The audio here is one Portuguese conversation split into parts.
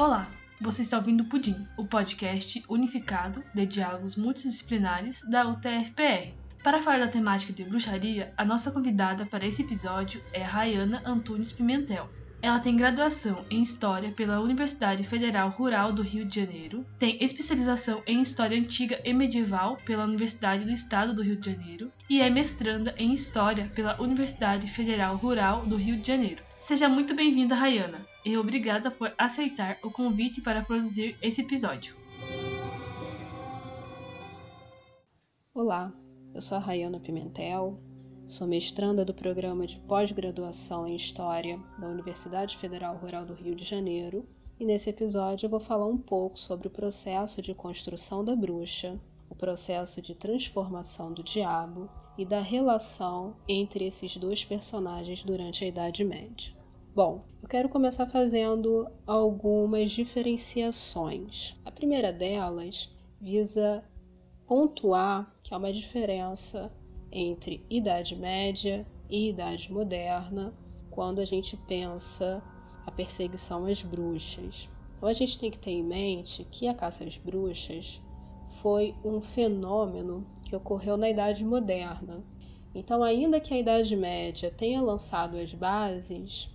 Olá, você está ouvindo Pudim, o podcast unificado de diálogos multidisciplinares da UTFPR. Para falar da temática de bruxaria, a nossa convidada para esse episódio é Rayana Antunes Pimentel. Ela tem graduação em História pela Universidade Federal Rural do Rio de Janeiro, tem especialização em História Antiga e Medieval pela Universidade do Estado do Rio de Janeiro e é mestranda em História pela Universidade Federal Rural do Rio de Janeiro. Seja muito bem-vinda, Rayana, e obrigada por aceitar o convite para produzir esse episódio. Olá, eu sou a Rayana Pimentel, sou mestranda do programa de pós-graduação em História da Universidade Federal Rural do Rio de Janeiro, e nesse episódio eu vou falar um pouco sobre o processo de construção da bruxa, o processo de transformação do diabo e da relação entre esses dois personagens durante a Idade Média. Bom, eu quero começar fazendo algumas diferenciações. A primeira delas visa pontuar que há uma diferença entre Idade Média e Idade Moderna quando a gente pensa a perseguição às bruxas. Então a gente tem que ter em mente que a caça às bruxas foi um fenômeno que ocorreu na Idade Moderna. Então, ainda que a Idade Média tenha lançado as bases,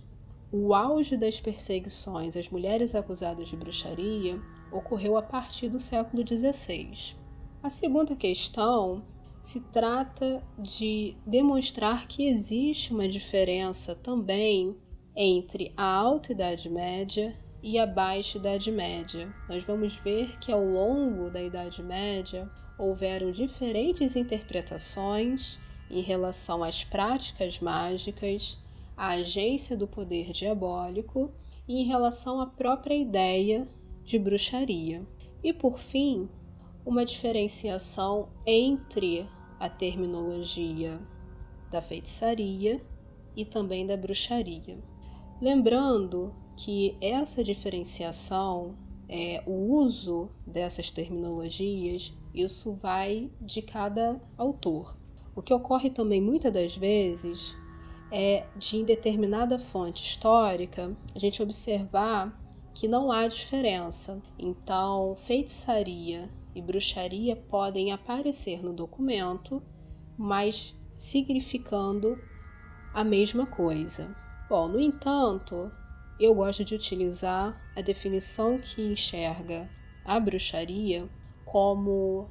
o auge das perseguições às mulheres acusadas de bruxaria ocorreu a partir do século XVI. A segunda questão se trata de demonstrar que existe uma diferença também entre a Alta Idade Média e a Baixa Idade Média. Nós vamos ver que ao longo da Idade Média houveram diferentes interpretações em relação às práticas mágicas a agência do poder diabólico e em relação à própria ideia de bruxaria. E por fim, uma diferenciação entre a terminologia da feitiçaria e também da bruxaria. Lembrando que essa diferenciação, é, o uso dessas terminologias, isso vai de cada autor. O que ocorre também muitas das vezes é de em determinada fonte histórica a gente observar que não há diferença. Então, feitiçaria e bruxaria podem aparecer no documento, mas significando a mesma coisa. Bom, no entanto, eu gosto de utilizar a definição que enxerga a bruxaria como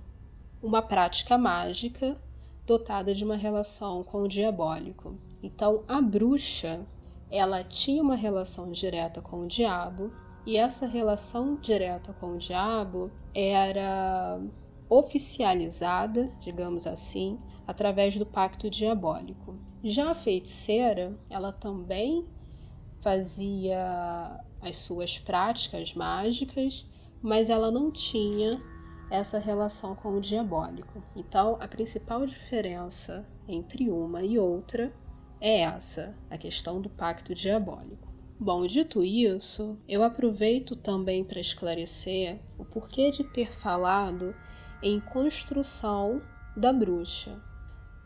uma prática mágica dotada de uma relação com o diabólico. Então, a bruxa, ela tinha uma relação direta com o diabo, e essa relação direta com o diabo era oficializada, digamos assim, através do pacto diabólico. Já a feiticeira, ela também fazia as suas práticas mágicas, mas ela não tinha essa relação com o diabólico. Então, a principal diferença entre uma e outra é essa, a questão do pacto diabólico. Bom, dito isso, eu aproveito também para esclarecer o porquê de ter falado em construção da bruxa.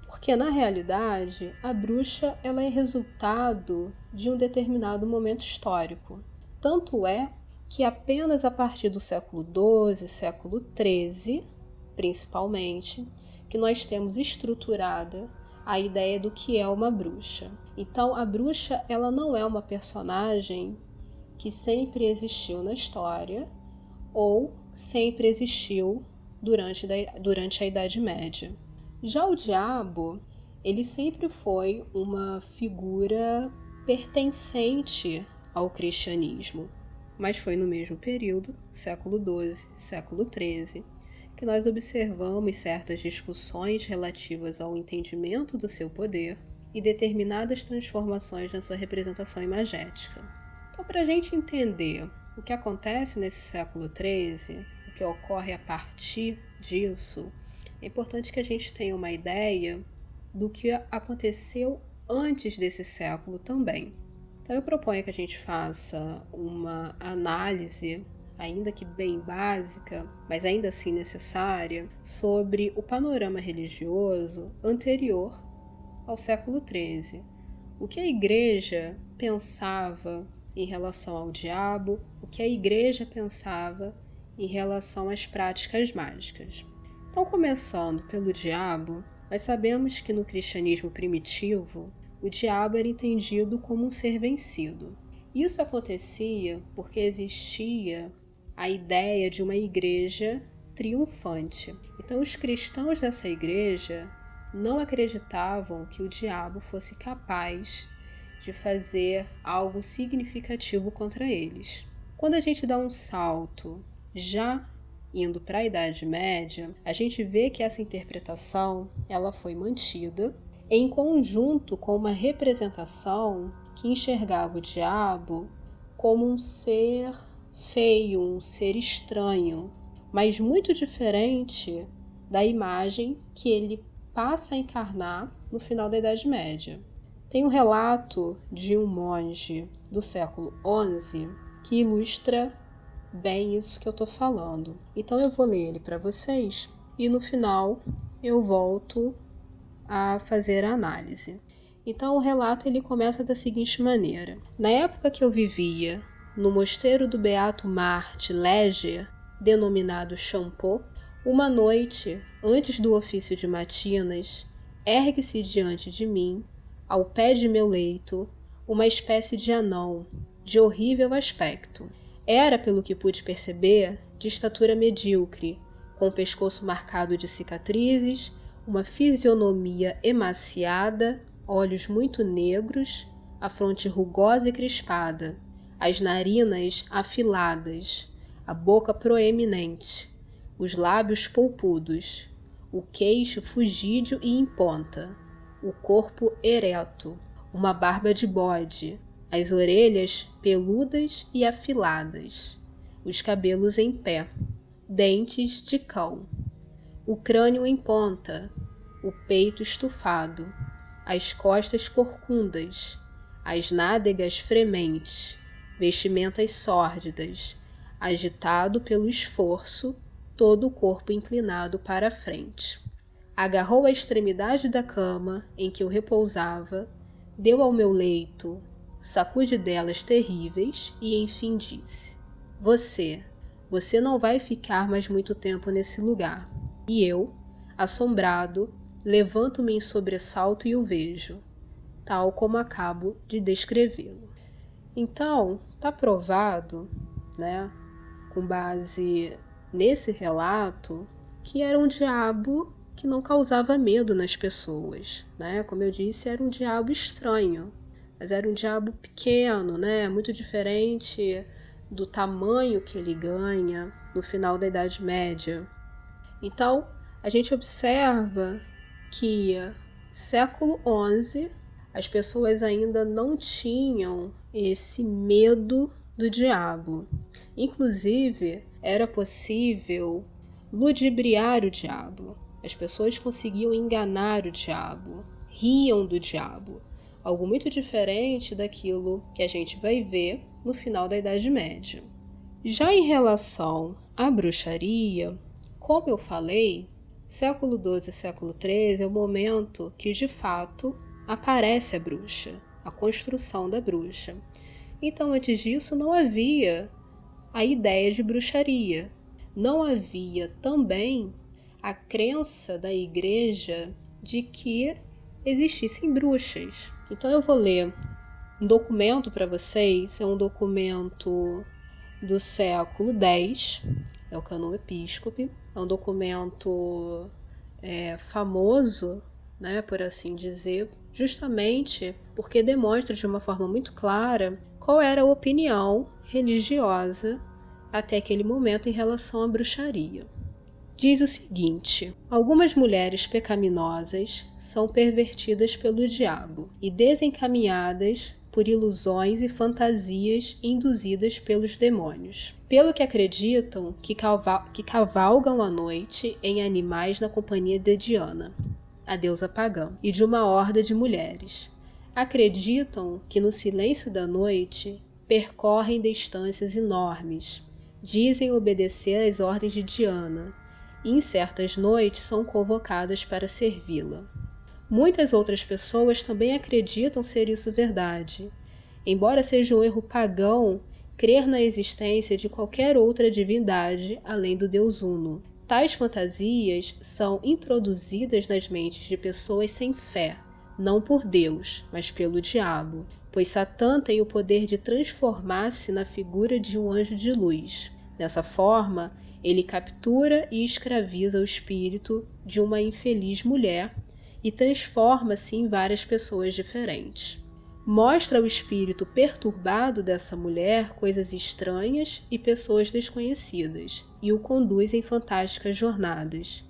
Porque na realidade, a bruxa ela é resultado de um determinado momento histórico. Tanto é que apenas a partir do século XII, século XIII, principalmente, que nós temos estruturada a ideia do que é uma bruxa. Então, a bruxa ela não é uma personagem que sempre existiu na história ou sempre existiu durante, durante a Idade Média. Já o diabo, ele sempre foi uma figura pertencente ao cristianismo mas foi no mesmo período, século XII, século XIII, que nós observamos certas discussões relativas ao entendimento do seu poder e determinadas transformações na sua representação imagética. Então, para a gente entender o que acontece nesse século XIII, o que ocorre a partir disso, é importante que a gente tenha uma ideia do que aconteceu antes desse século também. Então eu proponho que a gente faça uma análise, ainda que bem básica, mas ainda assim necessária, sobre o panorama religioso anterior ao século XIII. O que a igreja pensava em relação ao diabo, o que a igreja pensava em relação às práticas mágicas. Então, começando pelo diabo, nós sabemos que no cristianismo primitivo, o diabo era entendido como um ser vencido. Isso acontecia porque existia a ideia de uma igreja triunfante. Então, os cristãos dessa igreja não acreditavam que o diabo fosse capaz de fazer algo significativo contra eles. Quando a gente dá um salto já indo para a Idade Média, a gente vê que essa interpretação ela foi mantida em conjunto com uma representação que enxergava o diabo como um ser feio, um ser estranho, mas muito diferente da imagem que ele passa a encarnar no final da Idade Média. Tem um relato de um monge do século XI que ilustra bem isso que eu estou falando. Então eu vou ler ele para vocês e no final eu volto a fazer a análise. Então o relato ele começa da seguinte maneira: Na época que eu vivia no mosteiro do Beato Marte Leger, denominado Champot, uma noite, antes do ofício de matinas, ergue-se diante de mim, ao pé de meu leito, uma espécie de anão, de horrível aspecto. Era, pelo que pude perceber, de estatura medíocre, com o pescoço marcado de cicatrizes, uma fisionomia emaciada, olhos muito negros, a fronte rugosa e crispada, as narinas afiladas, a boca proeminente, os lábios polpudos, o queixo fugídio e em ponta, o corpo ereto, uma barba de bode, as orelhas peludas e afiladas, os cabelos em pé, dentes de cão, o crânio em ponta, o peito estufado, as costas corcundas, as nádegas frementes, vestimentas sórdidas, agitado pelo esforço todo o corpo inclinado para a frente. Agarrou a extremidade da cama em que eu repousava, deu ao meu leito sacudidelas terríveis e enfim disse: Você, você não vai ficar mais muito tempo nesse lugar. E eu, assombrado, levanto-me em sobressalto e o vejo, tal como acabo de descrevê-lo. Então, está provado, né, com base nesse relato que era um diabo que não causava medo nas pessoas, né? Como eu disse, era um diabo estranho, mas era um diabo pequeno, né? Muito diferente do tamanho que ele ganha no final da Idade Média. Então, a gente observa que século XI as pessoas ainda não tinham esse medo do diabo. Inclusive, era possível ludibriar o diabo. As pessoas conseguiam enganar o diabo, riam do diabo. Algo muito diferente daquilo que a gente vai ver no final da Idade Média. Já em relação à bruxaria, como eu falei, século XII e século XIII é o momento que de fato aparece a bruxa, a construção da bruxa. Então, antes disso, não havia a ideia de bruxaria. Não havia também a crença da igreja de que existissem bruxas. Então eu vou ler um documento para vocês, é um documento do século X, é o Canon Episcope, é um documento é, famoso, né, por assim dizer, justamente porque demonstra de uma forma muito clara qual era a opinião religiosa até aquele momento em relação à bruxaria. Diz o seguinte: algumas mulheres pecaminosas são pervertidas pelo diabo e desencaminhadas por ilusões e fantasias induzidas pelos demônios. Pelo que acreditam que, cavalgam à noite em animais na companhia de Diana, a deusa pagã, e de uma horda de mulheres. Acreditam que no silêncio da noite percorrem distâncias enormes, dizem obedecer às ordens de Diana e em certas noites são convocadas para servi-la. Muitas outras pessoas também acreditam ser isso verdade embora seja um erro pagão crer na existência de qualquer outra divindade além do Deus Uno. Tais fantasias são introduzidas nas mentes de pessoas sem fé, não por Deus, mas pelo diabo, pois Satã tem o poder de transformar-se na figura de um anjo de luz. Dessa forma, ele captura e escraviza o espírito de uma infeliz mulher e transforma-se em várias pessoas diferentes. Mostra ao espírito perturbado dessa mulher coisas estranhas e pessoas desconhecidas e o conduz em fantásticas jornadas.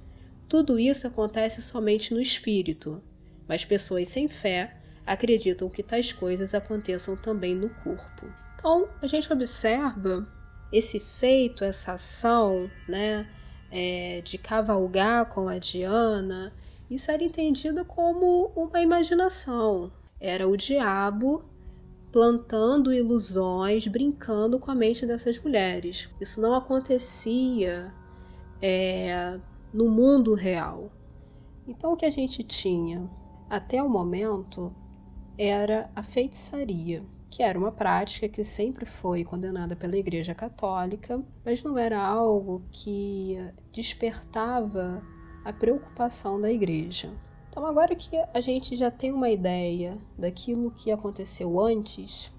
Tudo isso acontece somente no espírito, mas pessoas sem fé acreditam que tais coisas aconteçam também no corpo. Então, a gente observa esse feito, essa ação, né, é, de cavalgar com a Diana, isso era entendido como uma imaginação. Era o diabo plantando ilusões, brincando com a mente dessas mulheres. Isso não acontecia é, no mundo real. Então, o que a gente tinha até o momento era a feitiçaria que era uma prática que sempre foi condenada pela Igreja Católica, mas não era algo que despertava a preocupação da Igreja. Então, agora que a gente já tem uma ideia daquilo que aconteceu antes,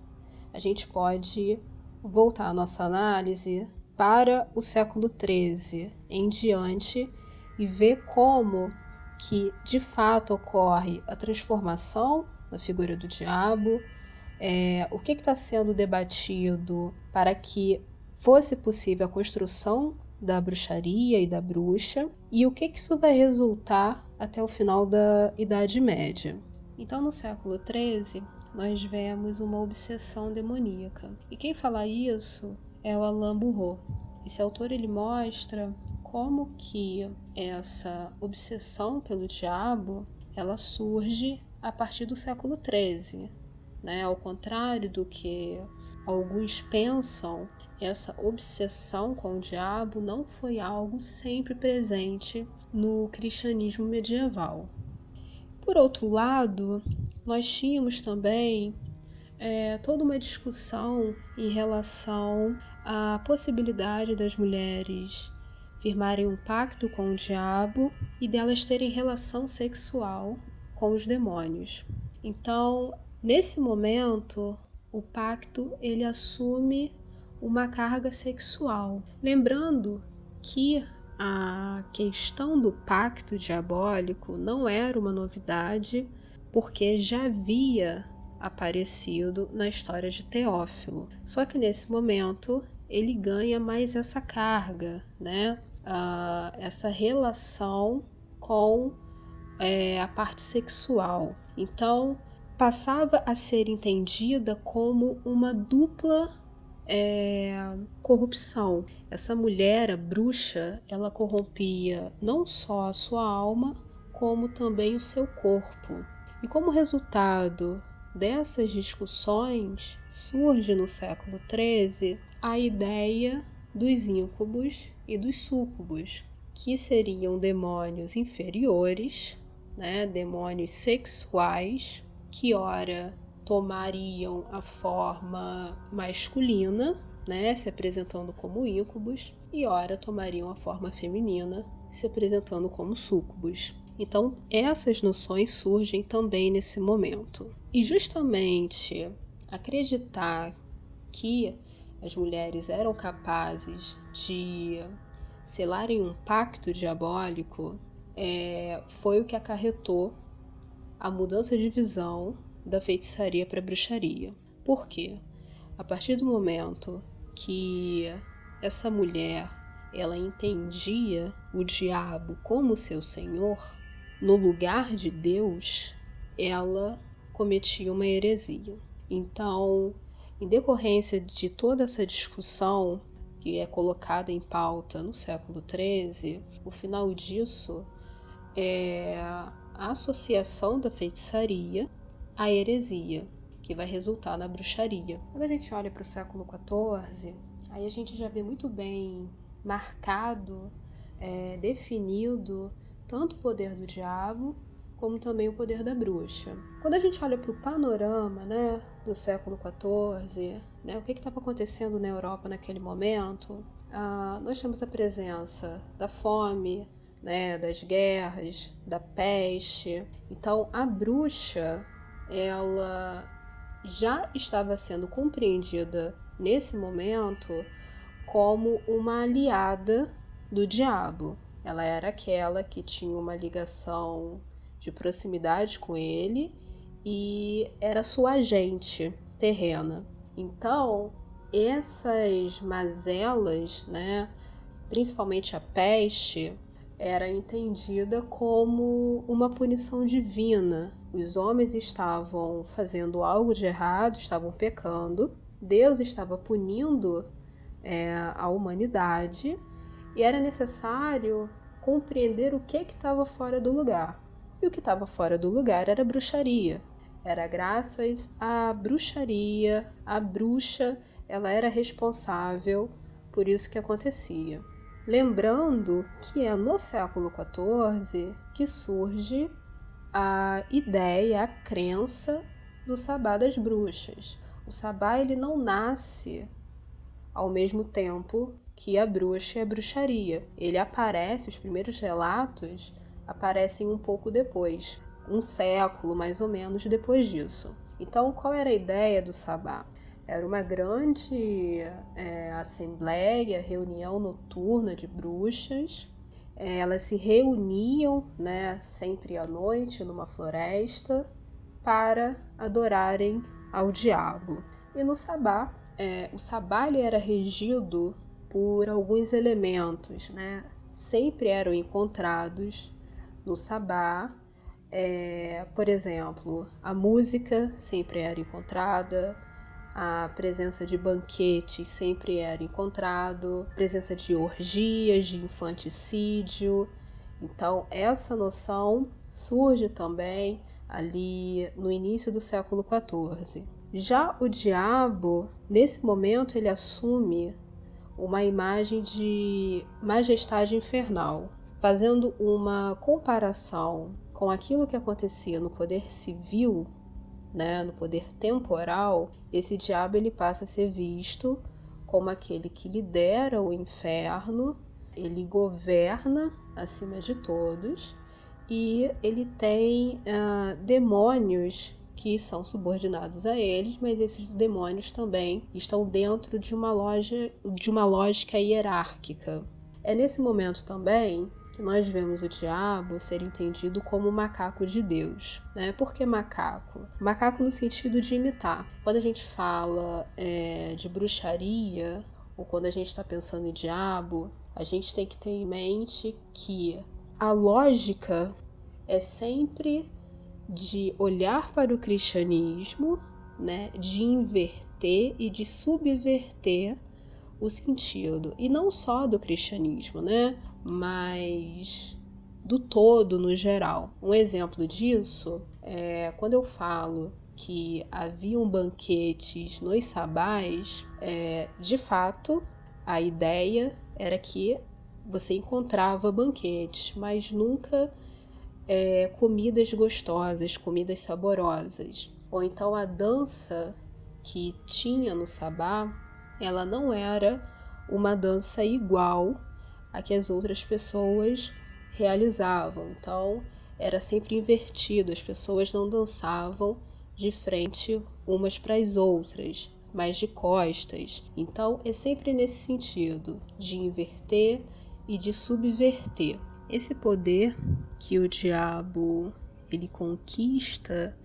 a gente pode voltar a nossa análise para o século XIII em diante e ver como que de fato ocorre a transformação na figura do diabo, é, o que está sendo debatido para que fosse possível a construção da bruxaria e da bruxa e o que, que isso vai resultar até o final da Idade Média. Então, no século XIII, nós vemos uma obsessão demoníaca. E quem fala isso é o Alain Bourreau. Esse autor ele mostra como que essa obsessão pelo diabo ela surge a partir do século XIII, né? Ao contrário do que alguns pensam, essa obsessão com o diabo não foi algo sempre presente no cristianismo medieval. Por outro lado, nós tínhamos também é, toda uma discussão em relação à possibilidade das mulheres firmarem um pacto com o diabo e delas terem relação sexual com os demônios. Então, Nesse momento, o pacto ele assume uma carga sexual. Lembrando que a questão do pacto diabólico não era uma novidade, porque já havia aparecido na história de Teófilo. Só que nesse momento ele ganha mais essa carga, né? Uh, essa relação com é, a parte sexual. Então, passava a ser entendida como uma dupla é, corrupção. Essa mulher, a bruxa, ela corrompia não só a sua alma, como também o seu corpo. E como resultado dessas discussões, surge no século XIII a ideia dos íncubos e dos súcubos, que seriam demônios inferiores, né, demônios sexuais que ora tomariam a forma masculina, né, se apresentando como íncubos, e ora tomariam a forma feminina, se apresentando como súcubos. Então, essas noções surgem também nesse momento. E justamente acreditar que as mulheres eram capazes de selarem um pacto diabólico é, foi o que acarretou a mudança de visão da feitiçaria para bruxaria. Por quê? A partir do momento que essa mulher ela entendia o diabo como seu senhor, no lugar de Deus, ela cometia uma heresia. Então, em decorrência de toda essa discussão que é colocada em pauta no século XIII, o final disso é a associação da feitiçaria à heresia, que vai resultar na bruxaria. Quando a gente olha para o século XIV, aí a gente já vê muito bem marcado, é, definido tanto o poder do diabo como também o poder da bruxa. Quando a gente olha para o panorama né, do século XIV, né, o que estava acontecendo na Europa naquele momento, ah, nós temos a presença da fome, né, das guerras, da peste. Então, a bruxa, ela já estava sendo compreendida nesse momento como uma aliada do diabo. Ela era aquela que tinha uma ligação de proximidade com ele e era sua agente terrena. Então, essas mazelas, né, principalmente a peste, era entendida como uma punição divina. Os homens estavam fazendo algo de errado, estavam pecando, Deus estava punindo é, a humanidade e era necessário compreender o que estava fora do lugar. E o que estava fora do lugar era bruxaria. Era graças à bruxaria, a bruxa, ela era responsável por isso que acontecia. Lembrando que é no século XIV que surge a ideia, a crença do sabá das bruxas. O sabá ele não nasce ao mesmo tempo que a bruxa e a bruxaria. Ele aparece, os primeiros relatos aparecem um pouco depois, um século mais ou menos depois disso. Então, qual era a ideia do sabá? Era uma grande é, assembleia, reunião noturna de bruxas. Elas se reuniam, né, sempre à noite, numa floresta, para adorarem ao diabo. E no sabá, é, o sabá era regido por alguns elementos, né? Sempre eram encontrados no sabá. É, por exemplo, a música sempre era encontrada, a presença de banquetes sempre era encontrado, presença de orgias, de infanticídio. Então, essa noção surge também ali no início do século XIV. Já o diabo, nesse momento, ele assume uma imagem de majestade infernal, fazendo uma comparação com aquilo que acontecia no poder civil, né, no poder temporal, esse diabo ele passa a ser visto como aquele que lidera o inferno, ele governa acima de todos e ele tem uh, demônios que são subordinados a eles, mas esses demônios também estão dentro de uma, loja, de uma lógica hierárquica. É nesse momento também que nós vemos o diabo ser entendido como o macaco de Deus. Né? Por que macaco? Macaco no sentido de imitar. Quando a gente fala é, de bruxaria, ou quando a gente está pensando em diabo, a gente tem que ter em mente que a lógica é sempre de olhar para o cristianismo, né, de inverter e de subverter o sentido, e não só do cristianismo, né, mas do todo no geral. Um exemplo disso é quando eu falo que haviam banquetes nos sabás, é, de fato a ideia era que você encontrava banquetes, mas nunca é, comidas gostosas, comidas saborosas. Ou então a dança que tinha no sabá, ela não era uma dança igual a que as outras pessoas realizavam. Então era sempre invertido, as pessoas não dançavam de frente umas para as outras, mas de costas. Então é sempre nesse sentido, de inverter e de subverter. Esse poder que o diabo ele conquista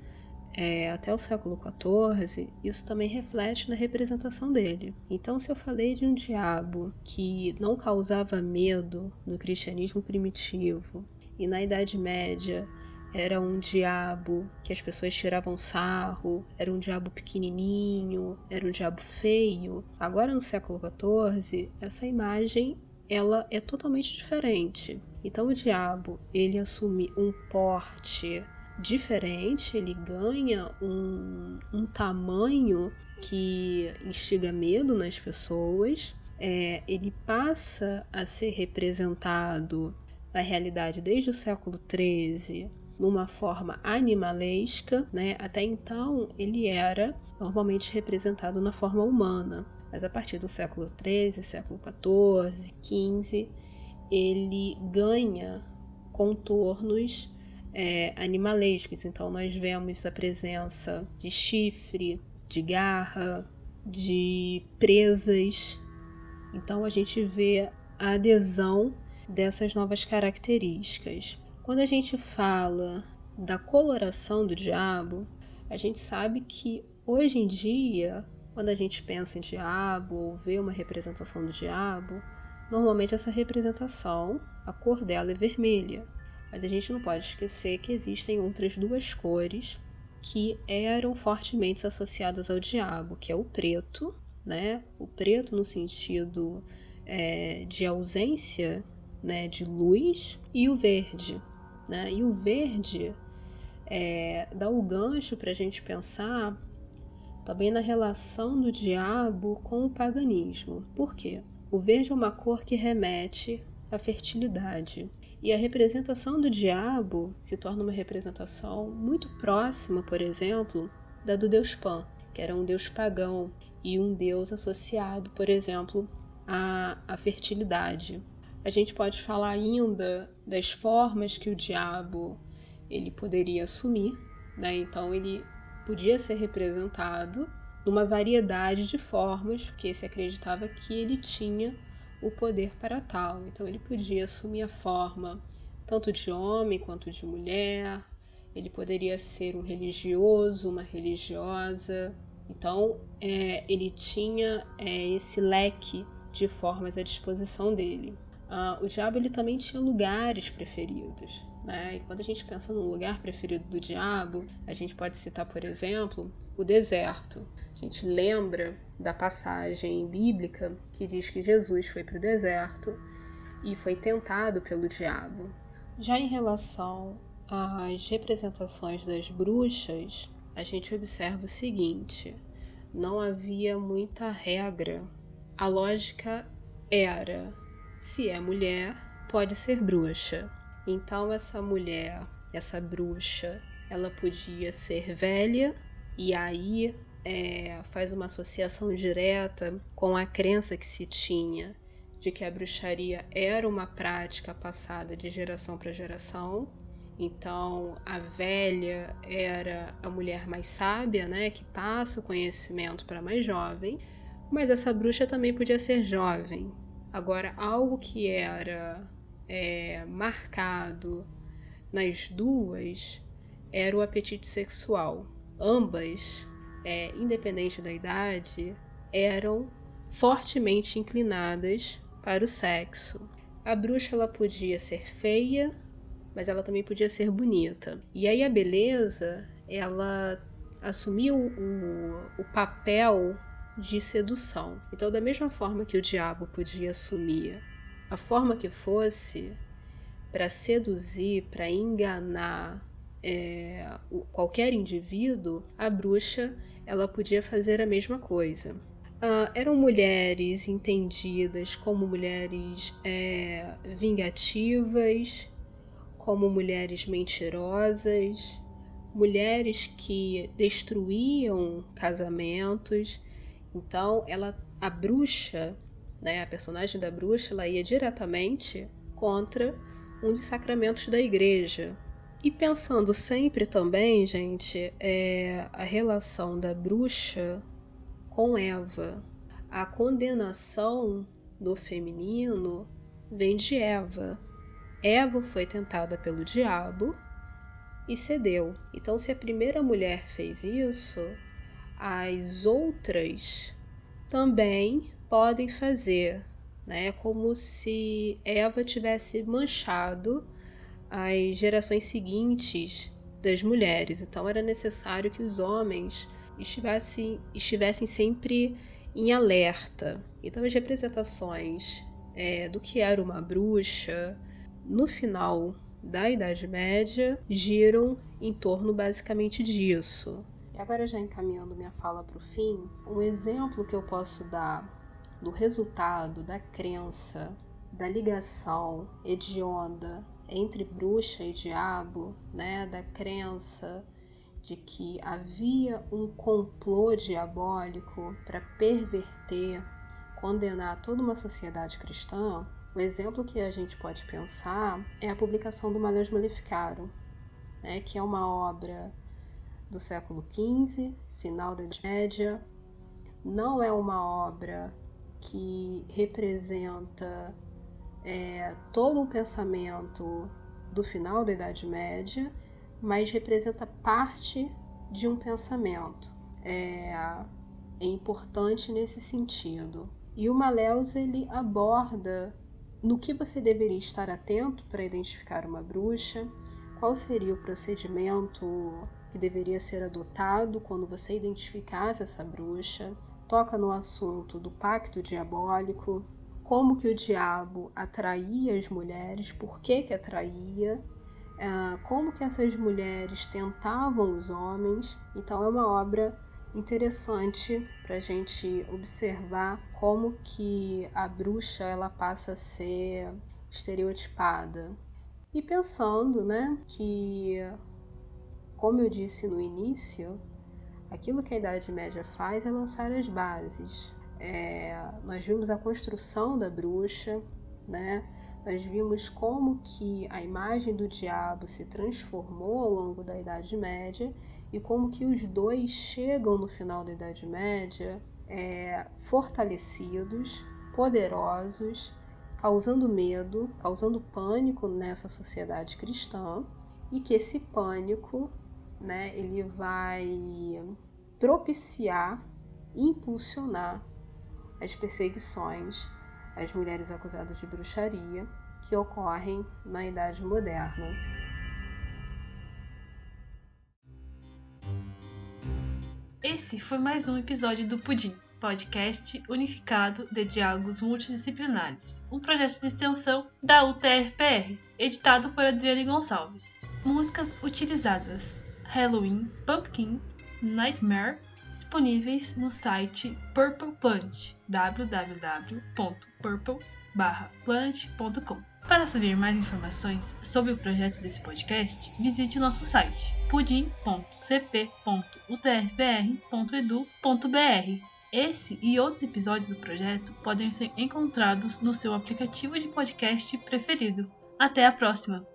é, até o século XIV, isso também reflete na representação dele. Então, se eu falei de um diabo que não causava medo no cristianismo primitivo e na Idade Média era um diabo que as pessoas tiravam sarro, era um diabo pequenininho, era um diabo feio. Agora no século XIV, essa imagem ela é totalmente diferente. Então o diabo ele assume um porte diferente, ele ganha um, um tamanho que instiga medo nas pessoas. É, ele passa a ser representado na realidade desde o século XIII numa forma animalesca, né? Até então ele era normalmente representado na forma humana, mas a partir do século XIII, século XIV, XV, ele ganha contornos é, animalescos. Então nós vemos a presença de chifre, de garra, de presas. Então a gente vê a adesão dessas novas características. Quando a gente fala da coloração do diabo, a gente sabe que hoje em dia, quando a gente pensa em diabo ou vê uma representação do diabo, normalmente essa representação, a cor dela é vermelha. Mas a gente não pode esquecer que existem outras duas cores que eram fortemente associadas ao diabo, que é o preto, né? O preto no sentido é, de ausência né, de luz, e o verde. Né? E o verde é, dá o gancho para a gente pensar também na relação do diabo com o paganismo. Por quê? O verde é uma cor que remete à fertilidade. E a representação do diabo se torna uma representação muito próxima, por exemplo, da do deus Pan, que era um deus pagão e um deus associado, por exemplo, à, à fertilidade. A gente pode falar ainda das formas que o diabo ele poderia assumir, né? Então ele podia ser representado numa variedade de formas, porque se acreditava que ele tinha o poder para tal. Então ele podia assumir a forma tanto de homem quanto de mulher, ele poderia ser um religioso, uma religiosa. Então é, ele tinha é, esse leque de formas à disposição dele. Ah, o diabo ele também tinha lugares preferidos. Né? E quando a gente pensa no lugar preferido do diabo, a gente pode citar, por exemplo, o deserto. A gente lembra da passagem bíblica que diz que Jesus foi para o deserto e foi tentado pelo diabo. Já em relação às representações das bruxas, a gente observa o seguinte: não havia muita regra. A lógica era: se é mulher, pode ser bruxa. Então, essa mulher, essa bruxa, ela podia ser velha e aí é, faz uma associação direta com a crença que se tinha de que a bruxaria era uma prática passada de geração para geração. Então, a velha era a mulher mais sábia, né, que passa o conhecimento para mais jovem, mas essa bruxa também podia ser jovem. Agora, algo que era é, marcado nas duas era o apetite sexual. Ambas é, independente da idade, eram fortemente inclinadas para o sexo. A bruxa ela podia ser feia, mas ela também podia ser bonita. E aí a beleza, ela assumiu o, o papel de sedução. Então, da mesma forma que o diabo podia assumir a forma que fosse para seduzir, para enganar é, qualquer indivíduo, a bruxa ela podia fazer a mesma coisa. Uh, eram mulheres entendidas como mulheres é, vingativas, como mulheres mentirosas, mulheres que destruíam casamentos. Então, ela, a bruxa, né, a personagem da bruxa, ela ia diretamente contra um dos sacramentos da igreja, e pensando sempre também, gente, é a relação da bruxa com Eva. A condenação do feminino vem de Eva. Eva foi tentada pelo diabo e cedeu. Então, se a primeira mulher fez isso, as outras também podem fazer, né? Como se Eva tivesse manchado as gerações seguintes das mulheres. Então era necessário que os homens estivessem, estivessem sempre em alerta. Então as representações é, do que era uma bruxa no final da Idade Média giram em torno basicamente disso. E agora já encaminhando minha fala para o fim, um exemplo que eu posso dar do resultado da crença, da ligação hedionda entre bruxa e diabo, né, da crença de que havia um complô diabólico para perverter, condenar toda uma sociedade cristã, o exemplo que a gente pode pensar é a publicação do Maleus Maleficarum, né, que é uma obra do século XV, final da Idade Média. Não é uma obra que representa é, todo um pensamento do final da Idade Média, mas representa parte de um pensamento. É, é importante nesse sentido. E o Maleus ele aborda no que você deveria estar atento para identificar uma bruxa, qual seria o procedimento que deveria ser adotado quando você identificasse essa bruxa, toca no assunto do pacto diabólico, como que o diabo atraía as mulheres, por que que atraía, ah, como que essas mulheres tentavam os homens. Então é uma obra interessante para a gente observar como que a bruxa ela passa a ser estereotipada e pensando né que como eu disse no início aquilo que a Idade Média faz é lançar as bases é, nós vimos a construção da bruxa né? Nós vimos como que a imagem do diabo se transformou ao longo da Idade Média e como que os dois chegam no final da Idade Média é, fortalecidos, poderosos, causando medo, causando pânico nessa sociedade cristã e que esse pânico, né, ele vai propiciar, impulsionar as perseguições às mulheres acusadas de bruxaria que ocorrem na Idade Moderna. Esse foi mais um episódio do Pudim, podcast unificado de diálogos multidisciplinares, um projeto de extensão da UTFPR, editado por Adriane Gonçalves. Músicas utilizadas: Halloween, Pumpkin, Nightmare, disponíveis no site Purple Planet, www.purple-planet.com. Para saber mais informações sobre o projeto desse podcast, visite o nosso site pudim.cp.utfbr.edu.br. Esse e outros episódios do projeto podem ser encontrados no seu aplicativo de podcast preferido. Até a próxima!